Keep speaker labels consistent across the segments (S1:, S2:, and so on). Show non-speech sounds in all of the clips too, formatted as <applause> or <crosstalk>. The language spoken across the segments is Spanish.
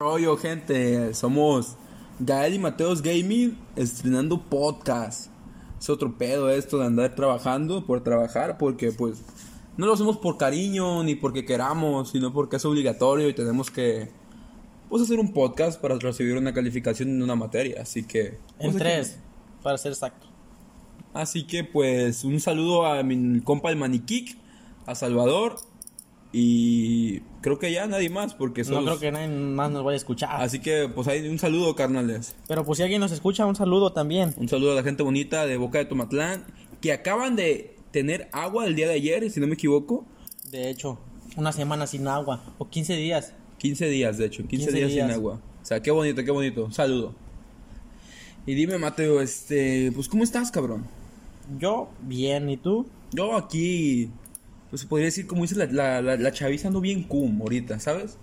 S1: rollo, gente? Somos Gael y Mateos Gaming estrenando podcast. Es otro pedo esto de andar trabajando por trabajar, porque pues no lo hacemos por cariño ni porque queramos, sino porque es obligatorio y tenemos que pues hacer un podcast para recibir una calificación en una materia. Así que.
S2: En
S1: pues, aquí-
S2: tres, para ser exacto.
S1: Así que pues un saludo a mi compa el Maniquic, a Salvador y creo que ya nadie más porque
S2: No
S1: son
S2: creo que nadie más nos vaya a escuchar.
S1: Así que pues ahí un saludo carnales.
S2: Pero pues si alguien nos escucha, un saludo también.
S1: Un saludo a la gente bonita de Boca de Tomatlán que acaban de tener agua el día de ayer, si no me equivoco.
S2: De hecho, una semana sin agua. O 15 días.
S1: 15 días, de hecho, 15,
S2: 15
S1: días, sin
S2: días.
S1: agua. O sea, qué bonito, qué bonito. Un saludo. Y dime, Mateo, este, pues ¿cómo estás, cabrón?
S2: Yo, bien. ¿Y tú?
S1: Yo aquí, pues se podría decir, como dice la, la, la, la chaviza, ando bien cum ahorita, ¿sabes?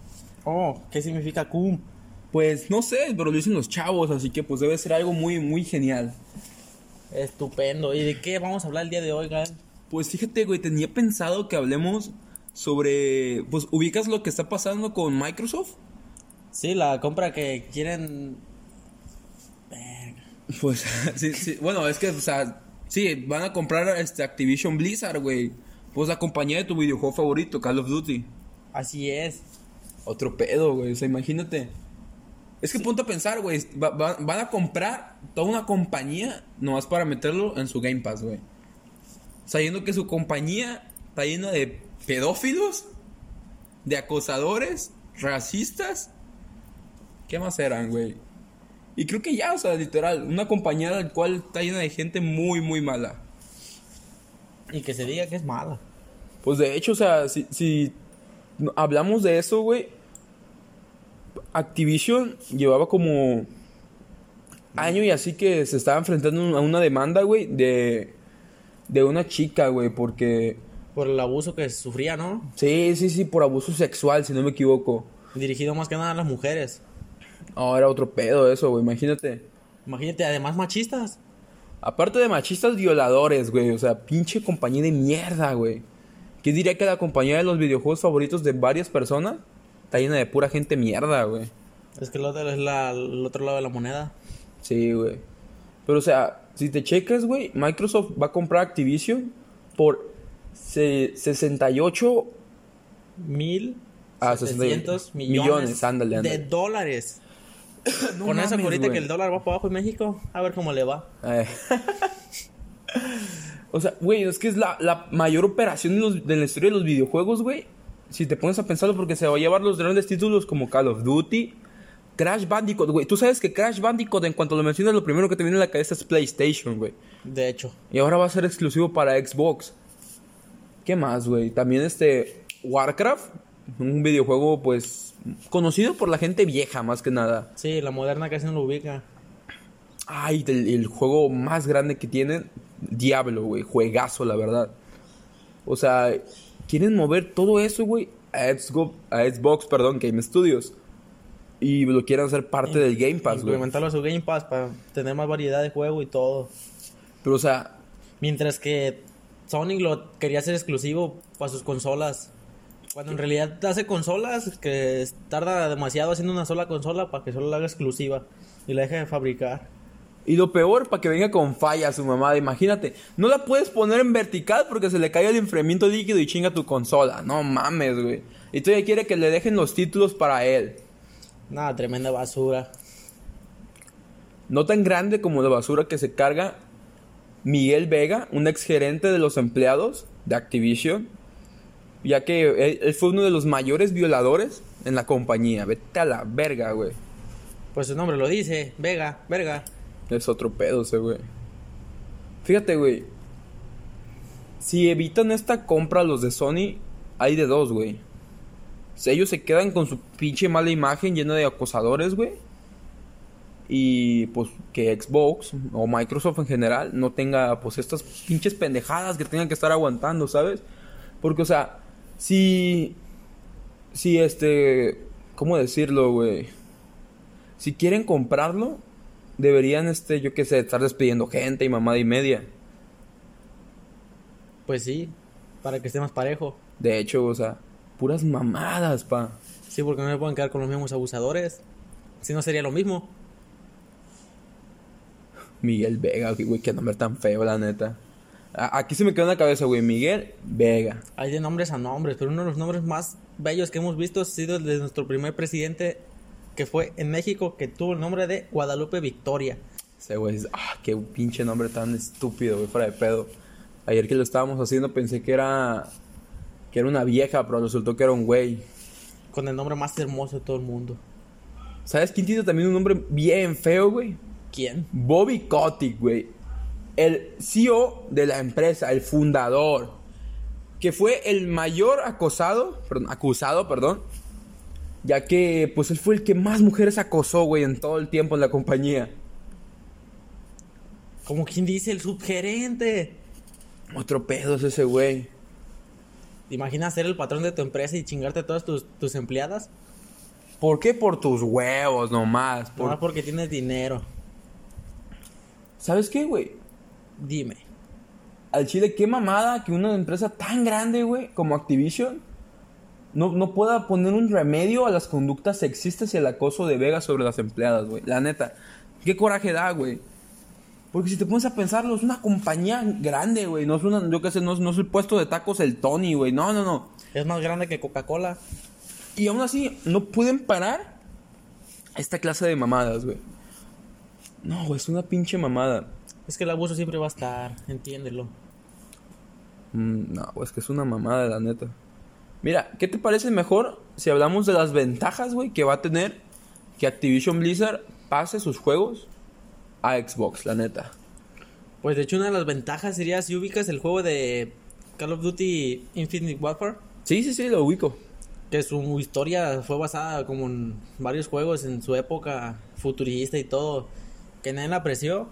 S2: Oh, ¿qué significa cum?
S1: Pues no sé, pero lo dicen los chavos, así que pues debe ser algo muy, muy genial.
S2: Estupendo. ¿Y de qué vamos a hablar el día de hoy, Gael?
S1: Pues fíjate, güey, tenía pensado que hablemos sobre, pues ubicas lo que está pasando con Microsoft.
S2: Sí, la compra que quieren...
S1: Pues, <laughs> sí, sí, bueno, es que, o sea, sí, van a comprar este Activision Blizzard, güey. Pues la compañía de tu videojuego favorito, Call of Duty.
S2: Así es.
S1: Otro pedo, güey, o sea, imagínate. Es que ponte a pensar, güey, va- va- van a comprar toda una compañía nomás para meterlo en su Game Pass, güey. Sabiendo que su compañía está llena de pedófilos, de acosadores, racistas. ¿Qué más eran, güey? Y creo que ya, o sea, literal, una compañía la cual está llena de gente muy, muy mala.
S2: Y que se diga que es mala.
S1: Pues de hecho, o sea, si, si hablamos de eso, güey, Activision llevaba como año y así que se estaba enfrentando a una demanda, güey, de, de una chica, güey, porque...
S2: Por el abuso que sufría, ¿no?
S1: Sí, sí, sí, por abuso sexual, si no me equivoco.
S2: Dirigido más que nada a las mujeres.
S1: No, era otro pedo eso, güey, imagínate.
S2: Imagínate, además machistas.
S1: Aparte de machistas violadores, güey, o sea, pinche compañía de mierda, güey. ¿Qué diría que la compañía de los videojuegos favoritos de varias personas está llena de pura gente mierda, güey?
S2: Es que el otro es la- el otro lado de la moneda.
S1: Sí, güey. Pero, o sea, si te checas, güey, Microsoft va a comprar Activision por se- 68
S2: Mil
S1: Ah,
S2: setecientos
S1: 68
S2: millones,
S1: millones, ándale,
S2: de
S1: ándale.
S2: dólares. <coughs>
S1: No
S2: Con eso
S1: mames,
S2: ahorita
S1: güey.
S2: que el dólar va para abajo en México, a ver cómo le va.
S1: Eh. o sea, güey, es que es la, la mayor operación de, los- de la historia de los videojuegos, güey. Si te pones a pensarlo, porque se va a llevar los grandes títulos como Call of Duty, Crash Bandicoot, güey. Tú sabes que Crash Bandicoot, en cuanto lo mencionas, lo primero que te viene a la cabeza es PlayStation, güey.
S2: De hecho,
S1: Y ahora va a ser exclusivo para Xbox. ¿Qué más, güey? También este Warcraft, un videojuego pues conocido por la gente vieja más que nada.
S2: sí, la moderna casi no lo ubica.
S1: Ay, el, el juego más grande que tienen, Diablo, güey, juegazo, la verdad. O sea, quieren mover todo eso, güey, a Xbox, a Xbox, perdón, Game Studios. Y lo quieren hacer parte del Game Pass, güey.
S2: Implementarlo a su Game Pass para tener más variedad de juego y todo.
S1: Pero, o sea,
S2: Mientras que Sony lo quería hacer exclusivo para sus consolas. Cuando en realidad hace consolas que tarda demasiado haciendo una sola consola para que solo la haga exclusiva y la deje de fabricar.
S1: Y lo peor, para que venga con falla su mamá, imagínate. No la puedes poner en vertical porque se le cae el enfriamiento líquido y chinga tu consola. No mames, güey. Y todavía quiere que le dejen los títulos para él.
S2: Nada, tremenda basura.
S1: No tan grande como la basura que se carga Miguel Vega, un ex gerente de los empleados de Activision. Ya que él, él fue uno de los mayores violadores en la compañía. Vete a la verga, güey.
S2: Pues su nombre lo dice, Vega, verga.
S1: Es otro pedo ese, güey. Fíjate, güey. Si evitan esta compra los de Sony, hay de dos, güey. Si ellos se quedan con su pinche mala imagen llena de acosadores, güey. Y pues que Xbox o Microsoft en general no tenga pues estas pinches pendejadas que tengan que estar aguantando, ¿sabes? Porque, o sea, si... Si este... ¿Cómo decirlo, güey? Si quieren comprarlo, deberían, este, yo qué sé, estar despidiendo gente y mamada y media.
S2: Pues sí, para que esté más parejo.
S1: De hecho, o sea, puras mamadas, pa.
S2: Sí, porque no me pueden quedar con los mismos abusadores. Si no sería lo mismo.
S1: Miguel Vega, güey, qué nombre tan feo, la neta. Aquí se me quedó en la cabeza, güey, Miguel Vega.
S2: Hay de nombres a nombres, pero uno de los nombres más bellos que hemos visto ha sido el de nuestro primer presidente que fue en México, que tuvo el nombre de Guadalupe Victoria.
S1: Ese güey, ah, qué pinche nombre tan estúpido, güey, fuera de pedo. Ayer que lo estábamos haciendo pensé que era que era una vieja, pero resultó que era un güey.
S2: Con el nombre más hermoso de todo el mundo.
S1: ¿Sabes quién tiene también un nombre bien feo, güey?
S2: ¿Quién?
S1: Bobby Kotick, güey. El CEO de la empresa, el fundador. Que fue el mayor acosado, perdón, acusado, perdón. Ya que, pues, él fue el que más mujeres acosó, güey, en todo el tiempo en la compañía.
S2: Como quien dice el subgerente.
S1: Otro pedo es ese güey.
S2: ¿Te imaginas ser el patrón de tu empresa y chingarte a todas tus, tus empleadas?
S1: ¿Por qué? Por tus huevos nomás. Por-
S2: Nomás porque tienes dinero.
S1: ¿Sabes qué, güey?
S2: Dime.
S1: Al Chile, qué mamada que una empresa tan grande, güey, como Activision, no, no pueda poner un remedio a las conductas sexistas y el acoso de Vega sobre las empleadas, güey. La neta. Qué coraje da, güey. Porque si te pones a pensarlo, es una compañía grande, güey. No es una, yo qué sé, no es, no es el puesto de tacos el Tony, güey. No, no, no.
S2: Es más grande que Coca-Cola.
S1: Y aún así, no pueden parar esta clase de mamadas, güey. No, güey, es una pinche mamada.
S2: Es que el abuso siempre va a estar, entiéndelo.
S1: Mm, no, es que es una mamada, la neta. Mira, ¿qué te parece mejor si hablamos de las ventajas, güey, que va a tener que Activision Blizzard pase sus juegos a Xbox, la neta?
S2: Pues de hecho una de las ventajas sería si ubicas el juego de Call of Duty Infinite Warfare.
S1: Sí, sí, sí, lo ubico.
S2: Que su historia fue basada como en varios juegos en su época futurista y todo. Que nadie la apreció.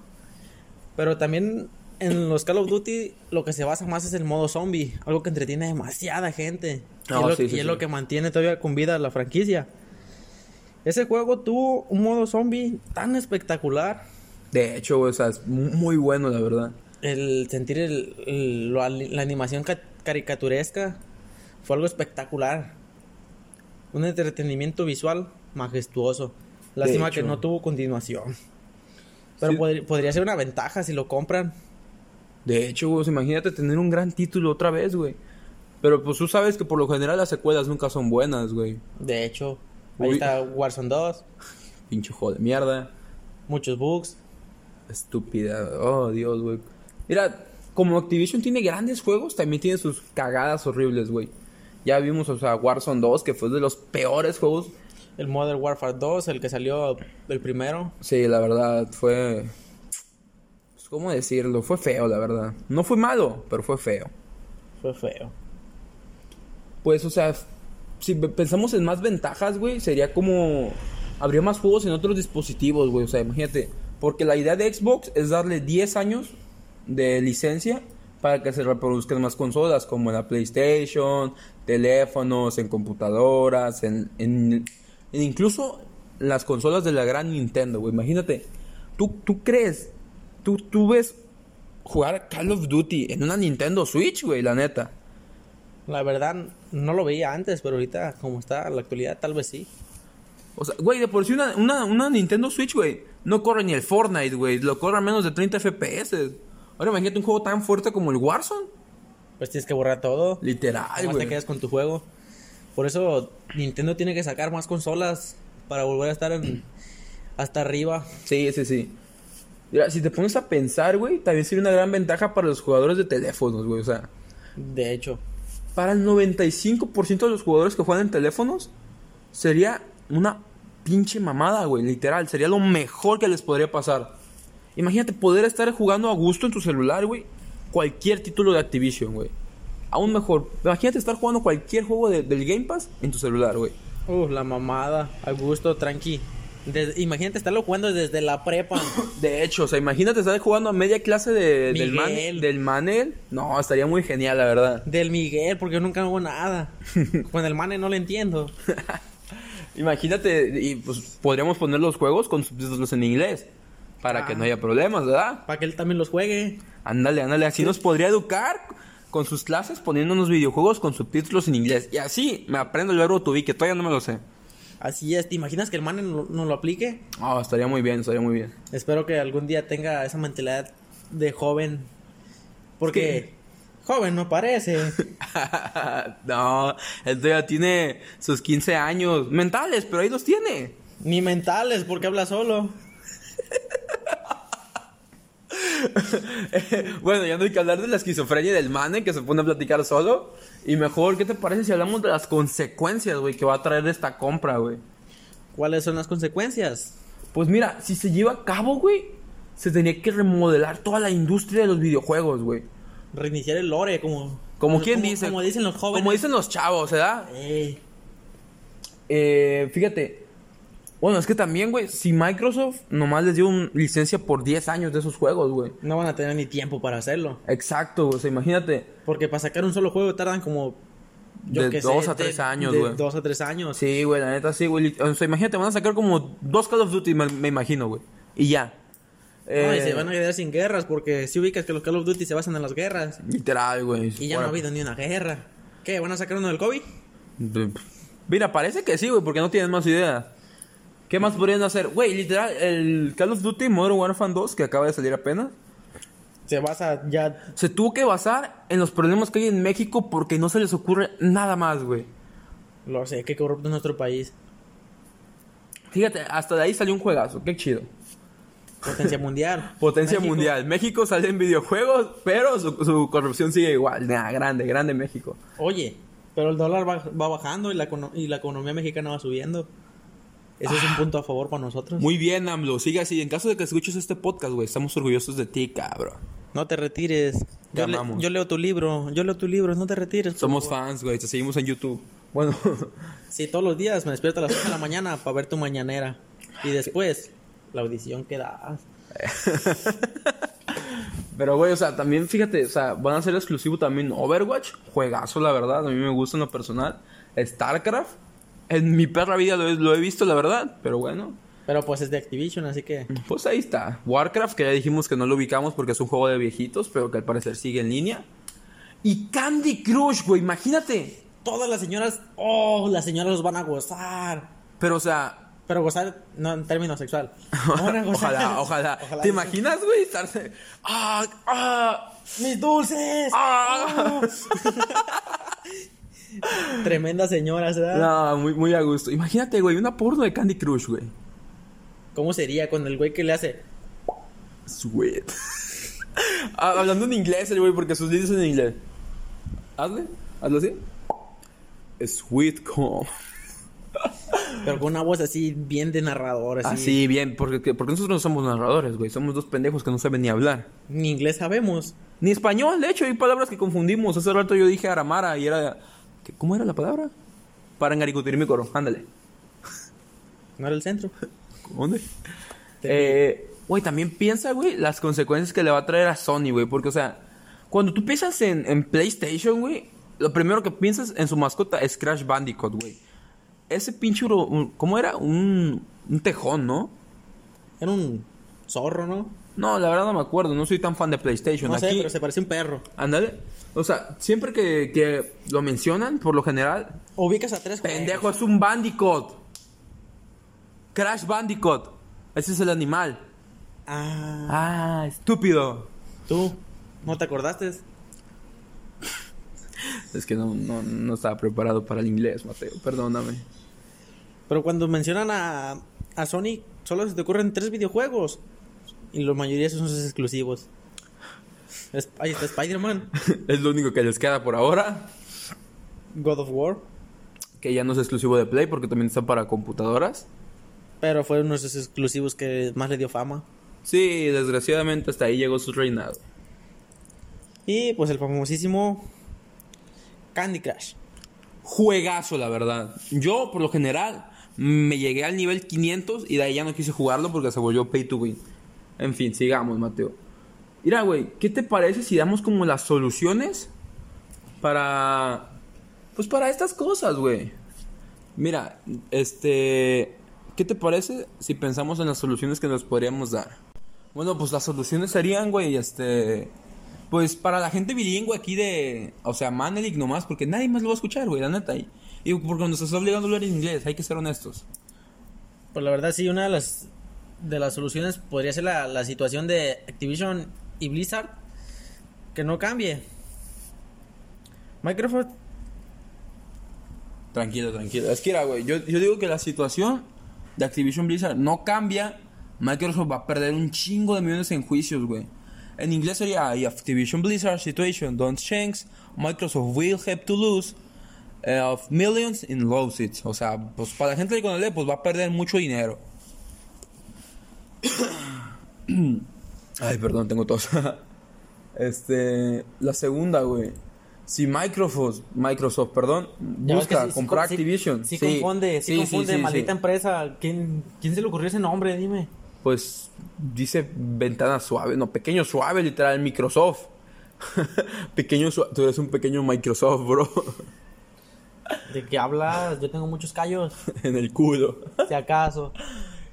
S2: Pero también en los Call of Duty lo que se basa más es el modo zombie. Algo que entretiene a demasiada gente. y
S1: No,
S2: es, lo,
S1: sí,
S2: y
S1: sí,
S2: es
S1: sí.
S2: lo que mantiene todavía con vida la franquicia. Ese juego tuvo un modo zombie tan espectacular.
S1: De hecho, o sea, es mu- muy bueno, la verdad.
S2: El sentir el- la animación ca- caricaturesca fue algo espectacular. Un entretenimiento visual majestuoso. Lástima que no tuvo continuación. Pero
S1: Sí.
S2: podría ser una ventaja si lo compran.
S1: De hecho, güey, imagínate tener un gran título otra vez, güey. Pero pues tú sabes que por lo general las secuelas nunca son buenas, güey.
S2: De hecho, ahí
S1: Uy.
S2: está Warzone 2, <laughs>
S1: Pinche juego de mierda.
S2: muchos bugs.
S1: Estúpida. Oh, Dios, güey. Mira, como Activision tiene grandes juegos, también tiene sus cagadas horribles, güey. Ya vimos, o sea, Warzone 2, que fue de los peores juegos.
S2: El Modern Warfare 2, el que salió el primero.
S1: Sí, la verdad, fue... Pues, ¿Cómo decirlo? Fue feo, la verdad. No fue malo, pero fue feo.
S2: Fue feo.
S1: Pues, o sea, si pe- pensamos en más ventajas, güey, sería como... Habría más juegos en otros dispositivos, güey. O sea, imagínate. Porque la idea de Xbox es darle 10 años de licencia para que se reproduzcan más consolas, como en la PlayStation, teléfonos, en computadoras, en- en incluso las consolas de la gran Nintendo, güey. Imagínate, ¿tú, tú crees, tú, tú ves jugar Call of Duty en una Nintendo Switch, güey, la neta.
S2: La verdad, no lo veía antes, pero ahorita, como está en la actualidad, tal vez sí.
S1: O sea, güey, de por sí una, una, una Nintendo Switch, güey, no corre ni el Fortnite, güey. Lo corre a menos de 30 FPS. Ahora imagínate un juego tan fuerte como el Warzone.
S2: Pues tienes que borrar todo.
S1: Literal, güey.
S2: te quedas con tu juego. Por eso Nintendo tiene que sacar más consolas para volver a estar en- <clears throat> hasta arriba.
S1: Sí, sí, sí. Mira, si te pones a pensar, güey, también sería una gran ventaja para los jugadores de teléfonos, güey. O sea,
S2: De hecho,
S1: para el 95% de los jugadores que juegan en teléfonos, sería una pinche mamada, güey. Literal, sería lo mejor que les podría pasar. Imagínate poder estar jugando a gusto en tu celular, güey. Cualquier título de Activision, güey. Aún mejor. Imagínate estar jugando cualquier juego de- del Game Pass en tu celular, güey.
S2: uh, la mamada, a gusto, tranqui. Des- imagínate estarlo jugando desde la prepa. <coughs>
S1: De hecho, o sea, imagínate estar jugando a media clase de- del, man- del Manel. No, estaría muy genial, la verdad.
S2: Del Miguel, porque yo nunca hago nada. <laughs> Con el mane no le entiendo. <laughs>
S1: Imagínate, y pues podríamos poner los juegos con subtítulos en inglés. Para que
S2: Ah.
S1: no haya problemas, ¿verdad?
S2: Para que él también los juegue.
S1: Ándale, ándale, así nos podría educar con sus clases poniéndonos videojuegos con subtítulos en inglés. Y así me aprendo verbo to be, que todavía no me lo sé.
S2: Así es, ¿te imaginas que el man no, no lo aplique?
S1: Ah, estaría muy bien, estaría muy bien.
S2: Espero que algún día tenga esa mentalidad de joven. Porque joven no parece. <laughs>
S1: no, él todavía tiene sus 15 años mentales, pero ahí los tiene.
S2: Ni mentales, porque habla solo. <laughs> <laughs>
S1: bueno, ya no hay que hablar de la esquizofrenia del mane que se pone a platicar solo. Y mejor, ¿qué te parece si hablamos de las consecuencias, güey, que va a traer esta compra, güey?
S2: ¿Cuáles son las consecuencias?
S1: Pues mira, si se lleva a cabo, güey, se tenía que remodelar toda la industria de los videojuegos, güey.
S2: Reiniciar el lore, como...
S1: Como quien dice.
S2: Como dicen los jóvenes.
S1: Como dicen los chavos, ¿verdad?
S2: Eh,
S1: fíjate. Bueno, es que también, güey, si Microsoft nomás les dio una licencia por 10 años de esos juegos, güey.
S2: no van a tener ni tiempo para hacerlo.
S1: Exacto, o sea, imagínate.
S2: Porque para sacar un solo juego tardan como...
S1: De
S2: qué
S1: dos a
S2: de-
S1: tres años,
S2: de
S1: güey.
S2: Dos a tres años.
S1: Sí, güey, la neta sí, güey. O sea, imagínate, van a sacar como dos Call of Duty, me, me imagino, güey. Y ya.
S2: No, y
S1: Eh,
S2: se van a quedar sin guerras porque si ubicas que los Call of Duty se basan en las guerras.
S1: Literal, güey.
S2: Y ya no ha habido ni una guerra. ¿Qué? ¿Van a sacar uno del COVID?
S1: Mira, parece que sí, güey, porque no tienen más idea. ¿Qué más podrían hacer? Güey, literal, el Call of Duty Modern Warfare 2, que acaba de salir apenas,
S2: Se basa ya...
S1: se tuvo que basar en los problemas que hay en México porque no se les ocurre nada más, güey.
S2: Lo sé, qué corrupto es nuestro país.
S1: Fíjate, hasta de ahí salió un juegazo, qué chido.
S2: Potencia mundial. <laughs>
S1: Potencia
S2: México.
S1: mundial. México sale en videojuegos, pero su, su corrupción sigue igual. Nah, grande, grande México.
S2: Oye, pero el dólar va, va bajando y la, econo- y la economía mexicana va subiendo. Eso es un punto a favor para nosotros.
S1: Muy bien, AMLO. Sigue así. En caso de que escuches este podcast, güey, estamos orgullosos de ti, cabrón.
S2: No te retires. Yo, le- yo leo tu libro. Yo leo tu libro. No te retires.
S1: Somos
S2: favor.
S1: fans, güey. Te seguimos en YouTube. Bueno, <laughs>
S2: Sí, todos los días me despierto a las 8 de la mañana para ver tu mañanera. Y después, la audición que das. <laughs>
S1: pero güey, o sea, también fíjate, o sea, van a ser exclusivo también Overwatch. Juegazo, la verdad. A mí me gusta en lo personal. StarCraft. En mi perra vida lo he, lo he visto, la verdad. Pero bueno,
S2: Pero pues es de Activision, así que...
S1: pues ahí está. Warcraft, que ya dijimos que no lo ubicamos porque es un juego de viejitos, pero que al parecer sigue en línea. Y Candy Crush, güey, imagínate.
S2: Todas las señoras... Oh, las señoras los van a gozar.
S1: Pero, o sea,
S2: Pero gozar no en términos sexual. Van a <laughs> gozar.
S1: ojalá, <laughs> ojalá. ¿Te imaginas, güey? Estarse. ¡Ah! ¡Ah!
S2: ¡Mis dulces!
S1: ¡Ah! <laughs>
S2: Tremendas señoras, ¿verdad?
S1: No, muy, muy a gusto. Imagínate, güey, una porno de Candy Crush, güey.
S2: ¿Cómo sería con el güey que le hace?
S1: Sweet. <laughs> Ah, Hablando en inglés, el güey, porque sus líneas son en inglés. Hazle, hazlo así. Sweet como.
S2: Pero con una voz así, bien de narrador, así.
S1: Así, bien, porque, porque nosotros no somos narradores, güey. Somos dos pendejos que no saben ni hablar.
S2: Ni inglés sabemos.
S1: Ni español, de hecho, hay palabras que confundimos. Hace rato yo dije aramara y era. ¿Qué- ¿Cómo era la palabra? Parangaricutirimícoro, ándale.
S2: No era el centro.
S1: ¿Dónde? Eh, güey, también piensa, güey, las consecuencias que le va a traer a Sony, güey. Porque, o sea, cuando tú piensas en, en PlayStation, güey, lo primero que piensas en su mascota es Crash Bandicoot, güey. Ese pinche, ¿cómo era? Un, un tejón, ¿no?
S2: Era un zorro, ¿no?
S1: No, la verdad no me acuerdo, no soy tan fan de PlayStation.
S2: No sé,
S1: Aquí,
S2: pero se parecía un perro.
S1: ándale. O sea, siempre que, que lo mencionan, por lo general,
S2: Ubicas a tres
S1: pendejo, es un Bandicoot. Crash Bandicoot. Ese es el animal.
S2: Ah,
S1: Ah, estúpido.
S2: tú. ¿No te acordaste?
S1: Es que no, no, no estaba preparado para el inglés, Mateo. Perdóname.
S2: Pero cuando mencionan a, a Sony, solo se te ocurren tres videojuegos. Y la mayoría son sus exclusivos. Es- ahí está Spider-Man, <laughs>
S1: es lo único que les queda por ahora.
S2: God of War.
S1: Que ya no es exclusivo de Play porque también está para computadoras.
S2: Pero fue uno de esos exclusivos que más le dio fama.
S1: Sí, desgraciadamente hasta ahí llegó su reinado.
S2: Y pues el famosísimo Candy Crush.
S1: Juegazo, la verdad. Yo, por lo general, me llegué al nivel 500 y de ahí ya no quise jugarlo porque se volvió pay to win. En fin, sigamos, Mateo. Mira, güey, ¿qué te parece si damos como las soluciones para... Pues para estas cosas, güey. Mira, este... ¿Qué te parece si pensamos en las soluciones que nos podríamos dar? Bueno, pues las soluciones serían, güey, este... Pues para la gente bilingüe aquí de... O sea, Manelik nomás, porque nadie más lo va a escuchar, güey, la neta. Y, Y porque nos está obligando a hablar en inglés, hay que ser honestos.
S2: Pues la verdad sí, una de las de las soluciones podría ser la, la situación de Activision y Blizzard que no cambie. Microsoft
S1: Tranquilo, tranquilo. Es que, era, güey, yo, yo digo que la situación de Activision Blizzard no cambia. Microsoft va a perder un chingo de millones en juicios, güey. En inglés sería if Activision Blizzard situation don't change, Microsoft will have to lose eh, of millions in lawsuits. O sea, pues para la gente de Conalé, pues va a perder mucho dinero. <clears throat> <clears throat> Ay, perdón, tengo tos. <laughs> este, la segunda, güey. Si Microsoft, Microsoft, perdón,
S2: Ya
S1: busca
S2: sí
S1: comprar
S2: sí-
S1: Activision.
S2: Sí, confunde, sí, confunde,
S1: sí,
S2: maldita empresa. ¿Quién, ¿Quién se le ocurrió ese nombre? Dime.
S1: Pues dice ventana suave, no, pequeño suave, literal, Microsoft. <laughs> pequeño suave, tú eres un pequeño Microsoft, bro.
S2: ¿De qué hablas? Yo tengo muchos callos, <laughs>
S1: en el culo.
S2: si acaso.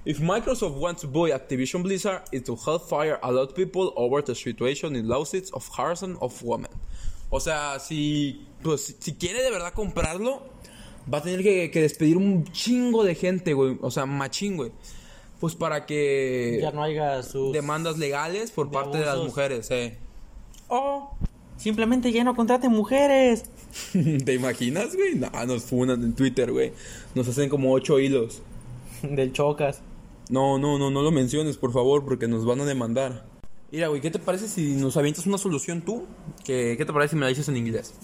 S1: If Microsoft wants to buy Activision Blizzard, it will help fire a lot of people over the situation in lawsuits of harassment of women. O sea, si, pues, si- quiere de verdad comprarlo, va a tener que, que despedir un chingo de gente, güey. O sea, machín, güey. Pues para que
S2: Ya no haya sus...
S1: demandas legales por
S2: de
S1: parte de las mujeres, eh.
S2: Oh, simplemente ya no contraten mujeres. <laughs>
S1: ¿Te imaginas, güey? No, nos funan en Twitter, güey. Nos hacen como ocho hilos. <laughs>
S2: Del chocas.
S1: No, no, no, no lo menciones, por favor, porque nos van a demandar. Mira, güey, ¿qué te parece si nos avientas una solución tú? ¿Qué, qué te parece si me la dices en inglés?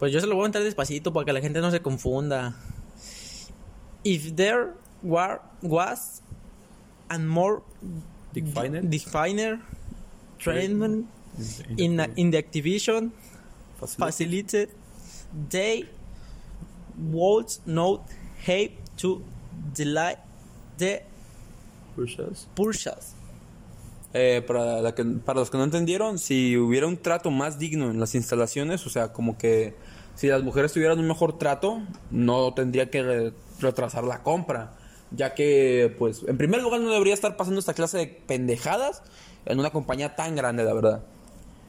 S2: Pues yo se lo voy a entrar despacito para que la gente no se confunda. If there were, was and more
S1: Definer?
S2: definer treatment in, in the Activision facility, they would not have to delay the purchase.
S1: Eh, para, la que- para los que no entendieron, si hubiera un trato más digno en las instalaciones, o sea, como que si las mujeres tuvieran un mejor trato, no tendría que re- retrasar la compra. Ya que, pues, en primer lugar no debería estar pasando esta clase de pendejadas en una compañía tan grande, la verdad.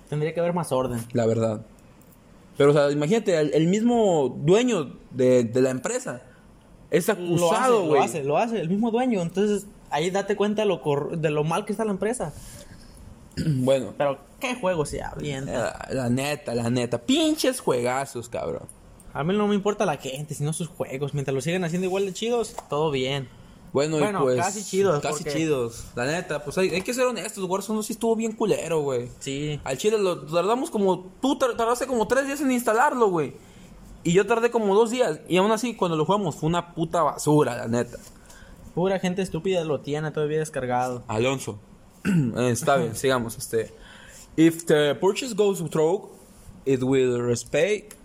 S2: Tendría que haber más orden.
S1: La verdad. Pero, o sea, imagínate, el, el mismo dueño de, de la empresa es
S2: Lo
S1: acusado,
S2: lo
S1: güey.
S2: hace, lo hace, el mismo dueño. Entonces, ahí date cuenta lo cor- de lo mal que está la empresa. <clears throat>
S1: Bueno,
S2: Pero, ¿qué juego se avienta?
S1: eh, la neta, la neta. Pinches juegazos, cabrón.
S2: A mí no me importa la gente, sino sus juegos. Mientras lo sigan haciendo igual de chidos, todo bien.
S1: Bueno,
S2: Bueno,
S1: y pues.
S2: casi chidos,
S1: Casi
S2: porque-
S1: chidos. La neta, pues hay, hay que ser honestos. Warzone sí estuvo bien culero, güey.
S2: Sí.
S1: Al chile lo tardamos como. Tú tar- tardaste como tres días en instalarlo, güey. Y yo tardé como dos días. Y aún así, cuando lo jugamos, fue una puta basura, la neta.
S2: Pura gente estúpida lo tiene todavía descargado.
S1: Alonso. <clears throat> Eh, Está bien, sigamos. Este. If the purchase goes through, it will respect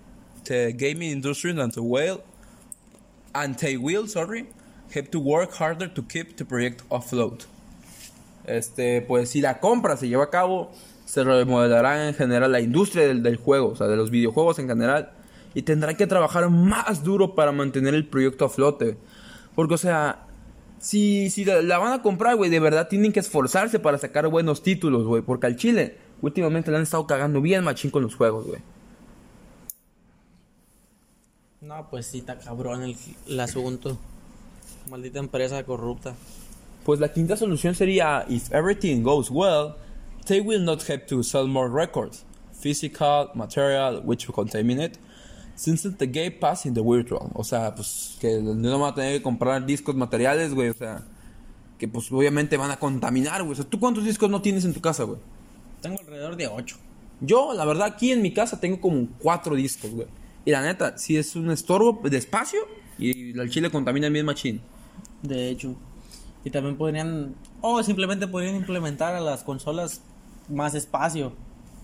S1: the gaming industry and the will, and they will, sorry, have to work harder to keep the project afloat. Este, pues si la compra se lleva a cabo, se remodelará en general la industria del, del juego, o sea, de los videojuegos en general, y tendrán que trabajar más duro para mantener el proyecto a flote. Porque, o sea, si, si la, la van a comprar, güey, de verdad tienen que esforzarse para sacar buenos títulos, güey. Porque al Chile, últimamente le han estado cagando bien machín con los juegos, güey.
S2: No, pues sí, está cabrón el, el asunto. Maldita empresa corrupta.
S1: Pues la quinta solución sería, if everything goes well, they will not have to sell more records, physical, material, which will contaminate, since the game pass in the virtual. O sea, pues que no van a tener que comprar discos materiales, güey, o sea, que pues obviamente van a contaminar, güey. O sea, ¿tú cuántos discos no tienes en tu casa, güey?
S2: Tengo alrededor de 8.
S1: Yo, la verdad, aquí en mi casa tengo como cuatro discos, güey. Y la neta, si es un estorbo de espacio y el chile contamina bien machín.
S2: De hecho. Y también podrían. O simplemente podrían implementar a las consolas más espacio.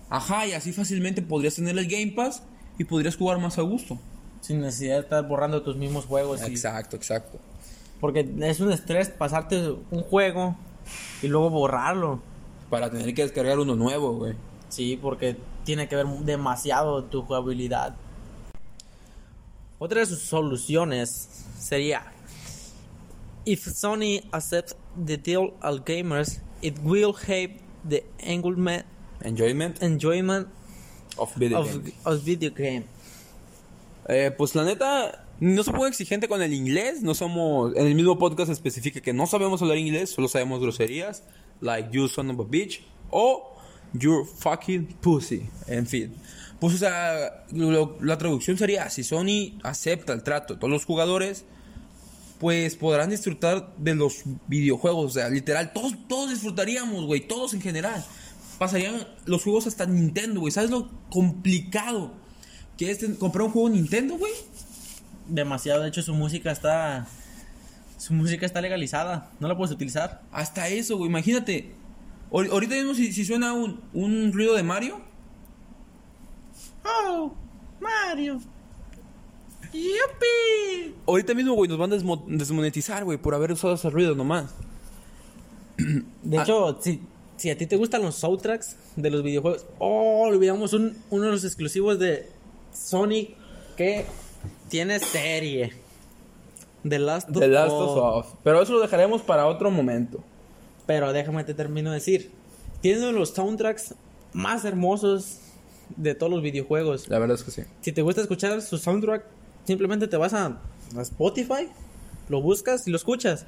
S1: Ajá, y así fácilmente podrías tener el Game Pass y podrías jugar más a gusto.
S2: Sin necesidad de estar borrando tus mismos juegos. y-
S1: Exacto, exacto.
S2: porque es un estrés pasarte un juego y luego borrarlo.
S1: Para tener que descargar uno nuevo, güey.
S2: Sí, porque tiene que ver demasiado tu jugabilidad. Otra de sus soluciones sería: If Sony accepts the deal all gamers, it will have the
S1: Enjoyment
S2: enjoyment
S1: of video
S2: of,
S1: games.
S2: of video game.
S1: Eh, pues la neta, no se puede exigente con el inglés. No somos. En el mismo podcast especifica que no sabemos hablar inglés, solo sabemos groserías. Like you son of a bitch. O you're fucking pussy. En fin. Pues, o sea, lo- la traducción sería: si Sony acepta el trato de todos los jugadores, pues podrán disfrutar de los videojuegos. O sea, literal, todos, todos disfrutaríamos, güey. Todos en general. Pasarían los juegos hasta Nintendo, güey. ¿Sabes lo complicado que es comprar un juego Nintendo, güey?
S2: Demasiado, de hecho su música está... Su música está legalizada, no la puedes utilizar.
S1: Hasta eso, güey. Imagínate. Ahor- ahorita mismo si, si suena un, un ruido de Mario.
S2: ¡Oh! ¡Mario! ¡Yupi!
S1: Ahorita mismo, güey, nos van a desmo- desmonetizar, güey, por haber usado ese ruido nomás.
S2: De
S1: Ah.
S2: hecho, si, a ti te gustan los soundtracks de los videojuegos, oh, olvidamos un- uno de los exclusivos de Sony que tiene serie. The Last of
S1: The Last of Us. Pero eso lo dejaremos para otro momento.
S2: Pero déjame te termino de decir. Tiene uno de los soundtracks más hermosos de todos los videojuegos.
S1: La verdad es que sí.
S2: Si te gusta escuchar su soundtrack, simplemente te vas a, a Spotify, lo buscas y lo escuchas.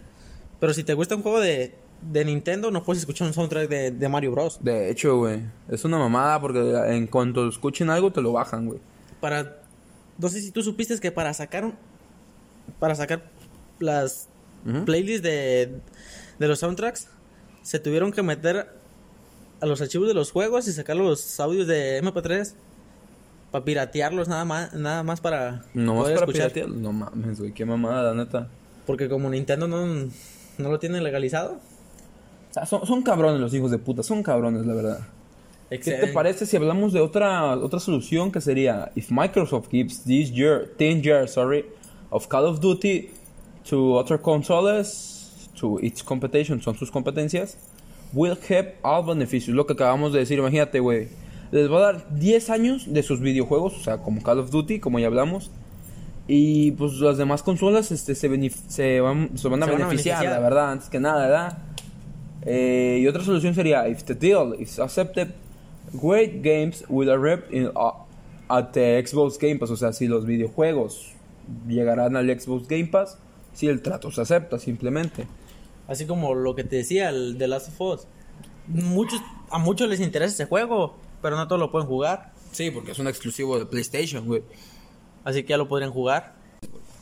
S2: Pero si te gusta un juego de, de Nintendo, no puedes escuchar un soundtrack de, de Mario Bros.
S1: De hecho, güey. Es una mamada porque en cuanto escuchen algo te lo bajan, güey.
S2: Para. No sé si tú supiste que para sacar un- Para sacar las playlists de, de los soundtracks, se tuvieron que meter a los archivos de los juegos y sacar los audios de MP3 para piratearlos nada más, nada más para
S1: Nomás
S2: poder
S1: para
S2: escuchar.
S1: piratear. No mames, güey. Qué mamada, la neta.
S2: Porque como Nintendo no, no lo tiene legalizado.
S1: O sea, son, son cabrones los hijos de puta. Son cabrones, la verdad. ¿Qué te parece si hablamos de otra otra solución que sería if Microsoft gives this year 10 years sorry of Call of Duty to other consoles to its competition son sus competencias will have all beneficios lo que acabamos de decir imagínate güey les va a dar 10 años de sus videojuegos o sea como Call of Duty como ya hablamos y pues las demás consolas este, se, se, van, se van a
S2: Se van a
S1: beneficiar,
S2: beneficiar.
S1: la verdad, antes que nada, ¿verdad? Eh, y otra solución sería, if the deal is accepted, great games will arrive in, uh, at the Xbox Game Pass. O sea, si los videojuegos llegarán al Xbox Game Pass, si el trato se acepta simplemente.
S2: Así como lo que te decía, el de Last of Us. Muchos, a muchos les interesa ese juego, pero no todos lo pueden jugar.
S1: Sí, porque es un exclusivo de PlayStation, güey.
S2: Así que ya lo podrían jugar.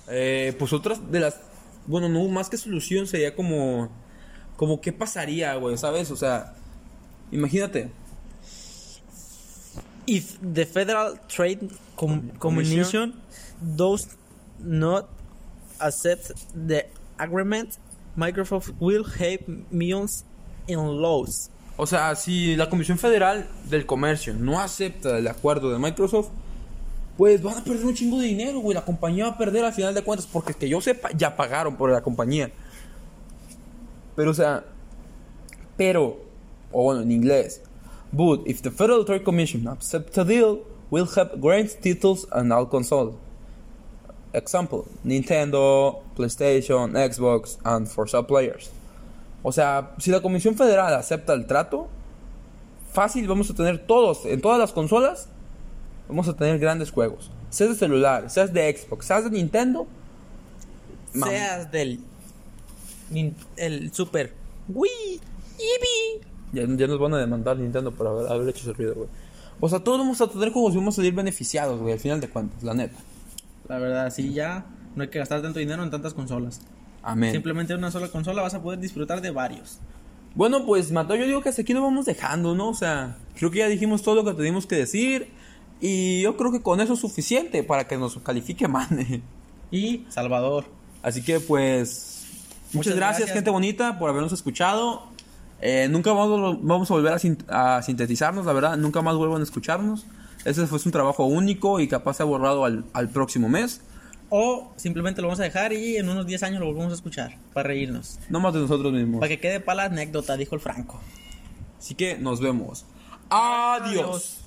S1: Eh, pues otras de las... Bueno, no, más que solución sería como... Como qué pasaría, güey, ¿sabes? O sea, imagínate.
S2: If the Federal Trade Com- Commission does not accept the agreement, Microsoft will have millions in loss.
S1: O sea, si la Comisión Federal del Comercio no acepta el acuerdo de Microsoft, pues van a perder un chingo de dinero, güey. La compañía va a perder al final de cuentas, porque que yo sepa, ya pagaron por la compañía. Pero, o sea, pero, o bueno, en inglés. But if the Federal Trade Commission accepts a deal, we'll have great titles on all consoles. Example, Nintendo, PlayStation, Xbox, and for some players. O sea, si la Comisión Federal acepta el trato, fácil vamos a tener todos, en todas las consolas, vamos a tener grandes juegos. Seas de celular, seas de Xbox, seas de Nintendo.
S2: Seas del el Super Wii, Eevee.
S1: Ya, ya nos van a demandar Nintendo por haber, haber hecho ese ruido, güey. O sea, todos vamos a tener juegos y vamos a salir beneficiados, güey, al final de cuentas, la neta.
S2: La verdad, sí, ya no hay que gastar tanto dinero en tantas consolas.
S1: Amén.
S2: Simplemente en una sola consola vas a poder disfrutar de varios.
S1: Bueno, pues, Mateo, yo digo que hasta aquí lo vamos dejando, ¿no? O sea, creo que ya dijimos todo lo que teníamos que decir. Y yo creo que con eso es suficiente para que nos califique <laughs> Mane.
S2: Y Salvador.
S1: Así que pues muchas,
S2: Muchas
S1: gracias,
S2: gracias.
S1: gente bonita por habernos escuchado. Eh, nunca vamos, vamos a volver a, sin- a sintetizarnos, la verdad, nunca más vuelvan a escucharnos. Ese fue un trabajo único y capaz se ha borrado al, al próximo mes.
S2: O simplemente lo vamos a dejar y en unos 10 años lo volvemos a escuchar. Para reírnos.
S1: No más de nosotros mismos.
S2: Para que quede para la anécdota, dijo el Franco.
S1: Así que nos vemos. Adiós.
S2: Adiós.